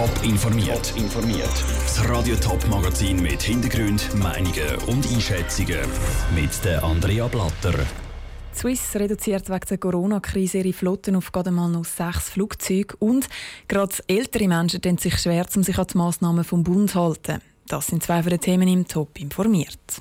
Top informiert. informiert. Das Radio Top Magazin mit Hintergrund, Meinungen und Einschätzungen mit der Andrea Blatter. Swiss reduziert wegen der Corona-Krise ihre Flotten auf gerade mal noch sechs Flugzeuge und gerade ältere Menschen tun sich schwer, um sich an die Massnahmen vom Bund zu halten. Das sind zwei von den Themen im Top informiert.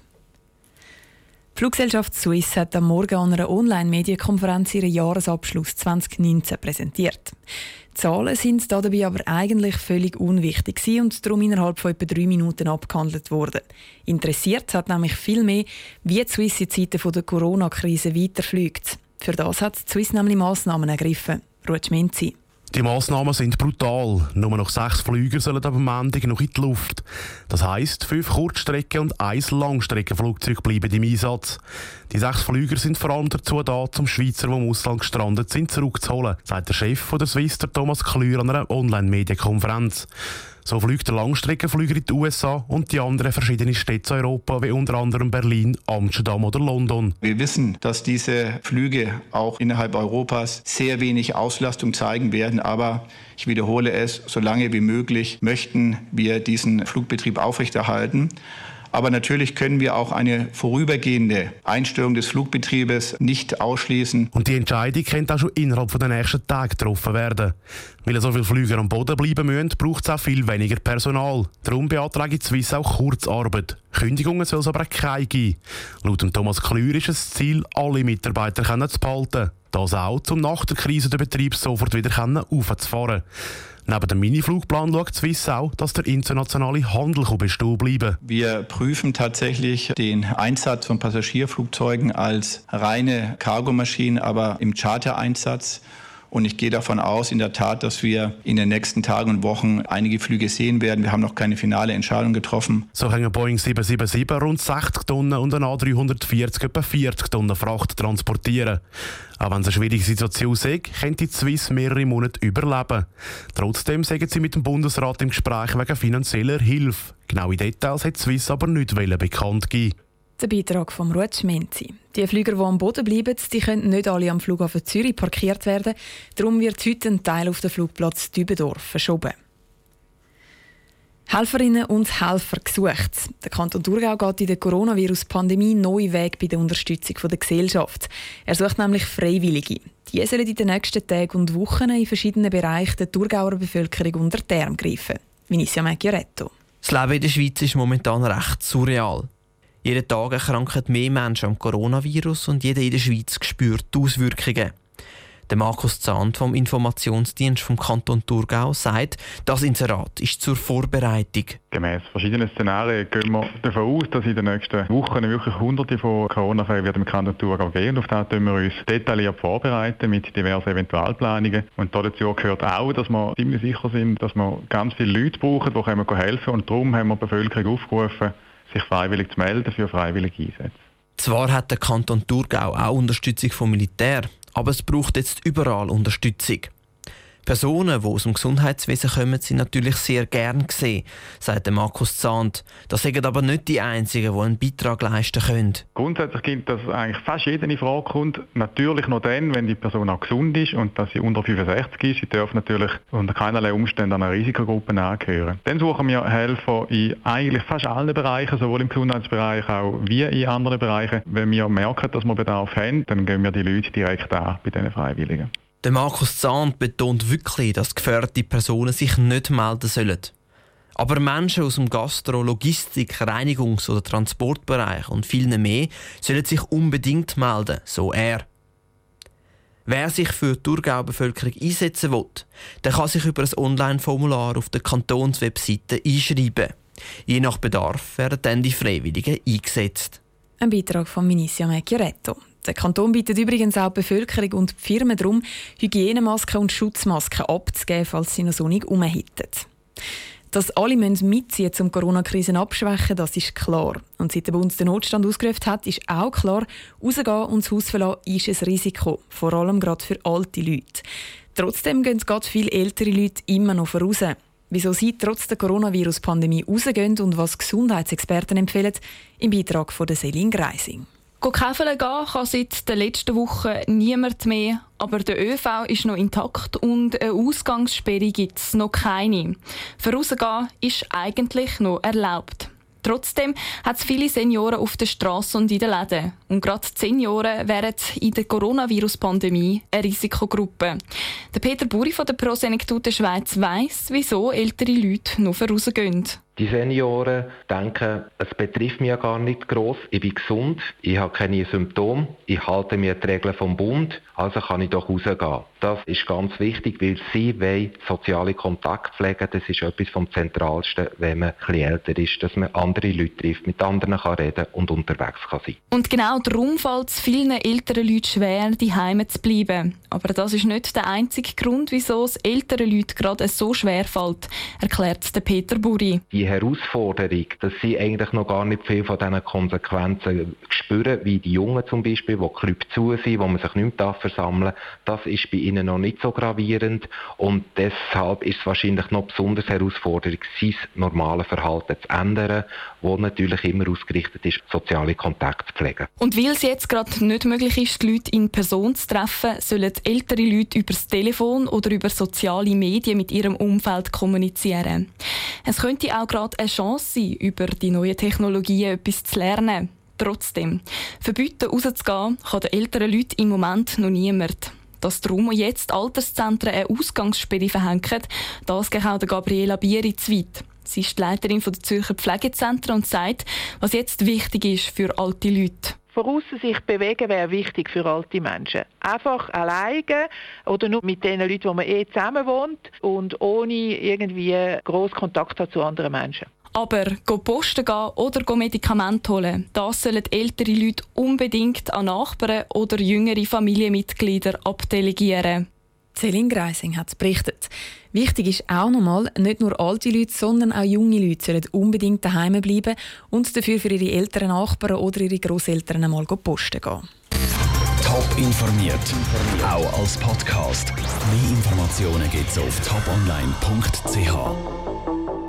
Die Fluggesellschaft Swiss hat am Morgen an einer Online-Medienkonferenz ihren Jahresabschluss 2019 präsentiert. Die Zahlen sind dabei aber eigentlich völlig unwichtig und darum innerhalb von etwa drei Minuten abgehandelt worden. Interessiert hat nämlich viel mehr, wie die Swiss in Zeiten der Corona-Krise weiterfliegt. Für das hat die Swiss nämlich Massnahmen ergriffen. Ruth Menzi. Die Massnahmen sind brutal. Nur noch sechs Flüger sollen am Montag noch in die Luft. Das heisst, fünf Kurzstrecken- und ein Langstreckenflugzeug bleiben im Einsatz. Die sechs Flüger sind vor allem dazu da, um Schweizer, die im Ausland gestrandet sind, zurückzuholen, sagt der Chef der Swiss, Thomas Klür, an einer Online-Medienkonferenz. So fliegt der Langstreckenflüger in die USA und die anderen verschiedene Städte in Europa, wie unter anderem Berlin, Amsterdam oder London. Wir wissen, dass diese Flüge auch innerhalb Europas sehr wenig Auslastung zeigen werden, aber ich wiederhole es, so lange wie möglich möchten wir diesen Flugbetrieb aufrechterhalten. Aber natürlich können wir auch eine vorübergehende Einstellung des Flugbetriebes nicht ausschließen. Und die Entscheidung könnte auch schon innerhalb der nächsten Tage getroffen werden. Weil so viele Flüger am Boden bleiben müssen, braucht es auch viel weniger Personal. Darum beantragt Swiss auch Kurzarbeit. Kündigungen soll es aber keine geben. Laut Thomas Klür ist es Ziel, alle Mitarbeiter zu behalten. Das auch, um nach der Krise den Betrieb sofort wieder aufzufahren. Neben dem Miniflugplan schaut Swiss auch, dass der internationale Handel bestehen bleiben Wir prüfen tatsächlich den Einsatz von Passagierflugzeugen als reine Cargomaschinen, aber im Charter-Einsatz. Und ich gehe davon aus, in der Tat, dass wir in den nächsten Tagen und Wochen einige Flüge sehen werden. Wir haben noch keine finale Entscheidung getroffen. So können Boeing 777 rund 60 Tonnen und ein A340 etwa 40 Tonnen Fracht transportieren. Auch wenn es eine schwierige Situation ist, könnte die Swiss mehrere Monate überleben. Trotzdem sagen sie mit dem Bundesrat im Gespräch wegen finanzieller Hilfe. Genaue Details hat die Swiss aber nicht bekannt geben. Der Beitrag von Ruth Schmenzi. Die Flüger, die am Boden bleiben, die können nicht alle am Flughafen Zürich parkiert werden. Darum wird heute ein Teil auf den Flugplatz Dübendorf verschoben. Helferinnen und Helfer gesucht. Der Kanton Thurgau geht in der Coronavirus-Pandemie neue Weg bei der Unterstützung der Gesellschaft. Er sucht nämlich Freiwillige. Die sollen in den nächsten Tagen und Wochen in verschiedenen Bereichen der Thurgauer Bevölkerung unter die Arme greifen. Vinicia Macchioretto. Das Leben in der Schweiz ist momentan recht surreal. Jeden Tag erkranken mehr Menschen am Coronavirus und jeder in der Schweiz spürt die Auswirkungen. Der Markus Zahn vom Informationsdienst vom Kanton Thurgau sagt, das Inserat ist zur Vorbereitung. Gemäss verschiedenen Szenarien gehen wir davon aus, dass in den nächsten Wochen wirklich hunderte von Corona-Fällen im Kanton Thurgau gehen. Und auf das tun wir uns detailliert vorbereiten mit diversen Eventualplanungen. Und dazu gehört auch, dass wir ziemlich sicher sind, dass wir ganz viele Leute brauchen, die helfen können. Und darum haben wir die Bevölkerung aufgerufen, sich freiwillig zu melden für freiwillige Einsätze. Zwar hat der Kanton Thurgau auch Unterstützung vom Militär, aber es braucht jetzt überall Unterstützung. Personen, die aus dem Gesundheitswesen kommen, sind natürlich sehr gern gesehen, sagt Markus Zahnt. Das sind aber nicht die Einzigen, die einen Beitrag leisten können. Grundsätzlich gilt, dass eigentlich fast jeder in Frage kommt. Natürlich nur dann, wenn die Person auch gesund ist und dass sie unter 65 ist. Sie dürfen natürlich unter keinerlei Umständen einer Risikogruppe angehören. Dann suchen wir Helfer in eigentlich fast allen Bereichen, sowohl im Gesundheitsbereich auch wie in anderen Bereichen. Wenn wir merken, dass wir Bedarf haben, dann gehen wir die Leute direkt an bei diesen Freiwilligen. Der Markus Zahn betont wirklich, dass gefährdete Personen sich nicht melden sollen. Aber Menschen aus dem Gastro-, Logistik-, Reinigungs- oder Transportbereich und vielen mehr sollen sich unbedingt melden, so er. Wer sich für die Thurgau-Bevölkerung einsetzen will, der kann sich über ein Online-Formular auf der Kantonswebseite einschreiben. Je nach Bedarf werden dann die Freiwilligen eingesetzt. Ein Beitrag von Minicia Mecchioretto. Der Kanton bittet übrigens auch die Bevölkerung und die Firmen darum, Hygienemasken und Schutzmasken abzugeben, falls sie noch so nicht umhitten. Dass alle mitziehen um die Corona-Krise abschwächen, das ist klar. Und seit der Bund den Notstand ausgerufen hat, ist auch klar, rausgehen und das Haus verlassen ist ein Risiko, vor allem gerade für alte Leute. Trotzdem gehen gerade viele ältere Leute immer noch voraus. Wieso sie trotz der Coronavirus-Pandemie rausgehen und was Gesundheitsexperten empfehlen, im Beitrag von Selin Greising. Käfeln gehen kann seit der letzten Woche niemand mehr, aber der ÖV ist noch intakt und eine Ausgangssperre gibt es noch keine. Vorausgehen ist eigentlich noch erlaubt. Trotzdem hat es viele Senioren auf der Straße und in den Läden. Und gerade Senioren wären in der Coronavirus-Pandemie eine Risikogruppe. Der Peter Buri von der Pro Senectute Schweiz weiss, wieso ältere Leute noch vorausgehen. Die Senioren denken, es betrifft mich ja gar nicht groß. Ich bin gesund, ich habe keine Symptome, ich halte mir die Regeln vom Bund, also kann ich doch rausgehen. Das ist ganz wichtig, weil sie wollen soziale Kontakte pflegen. Das ist etwas vom Zentralsten, wenn man etwas älter ist, dass man andere Leute trifft, mit anderen kann reden und unterwegs kann sein. Und genau darum fällt es vielen älteren Leuten schwer, die Heime zu bleiben. Aber das ist nicht der einzige Grund, wieso es älteren Leuten gerade so schwer fällt, erklärt der Peter Buri. Die Herausforderung, dass sie eigentlich noch gar nicht viel von diesen Konsequenzen spüren, wie die Jungen zum Beispiel, wo Club zu sind, wo man sich nicht mehr versammeln darf, das ist bei ihnen noch nicht so gravierend und deshalb ist es wahrscheinlich noch besonders herausfordernd, sein normales Verhalten zu ändern, wo natürlich immer ausgerichtet ist, soziale Kontakte zu pflegen. Und weil es jetzt gerade nicht möglich ist, die Leute in Person zu treffen, sollen ältere Leute über das Telefon oder über soziale Medien mit ihrem Umfeld kommunizieren. Es könnte auch gerade eine Chance sein, über die neuen Technologien etwas zu lernen. Trotzdem, verbieten rauszugehen kann den älteren Leuten im Moment noch niemand. Dass darum jetzt Alterszentren eine Ausgangssperre verhängen, das geht auch Gabriela Bieri zu weit. Sie ist die Leiterin der Zürcher Pflegezentren und sagt, was jetzt wichtig ist für alte Leute. Voraus sich bewegen wäre wichtig für alte Menschen. Einfach alleine oder nur mit den Leuten, wo man eh zusammen wohnt und ohne irgendwie groß Kontakt zu anderen Menschen. Aber go posten gehen oder Medikamente holen, das sollen ältere Leute unbedingt an Nachbarn oder jüngere Familienmitglieder abdelegieren. Céline Greising hat berichtet. Wichtig ist auch nochmal, nicht nur alte Leute, sondern auch junge Leute sollen unbedingt daheim bleiben und dafür für ihre älteren Nachbarn oder ihre Großeltern einmal posten gehen. Top informiert, auch als Podcast. Mehr Informationen gibt es auf toponline.ch.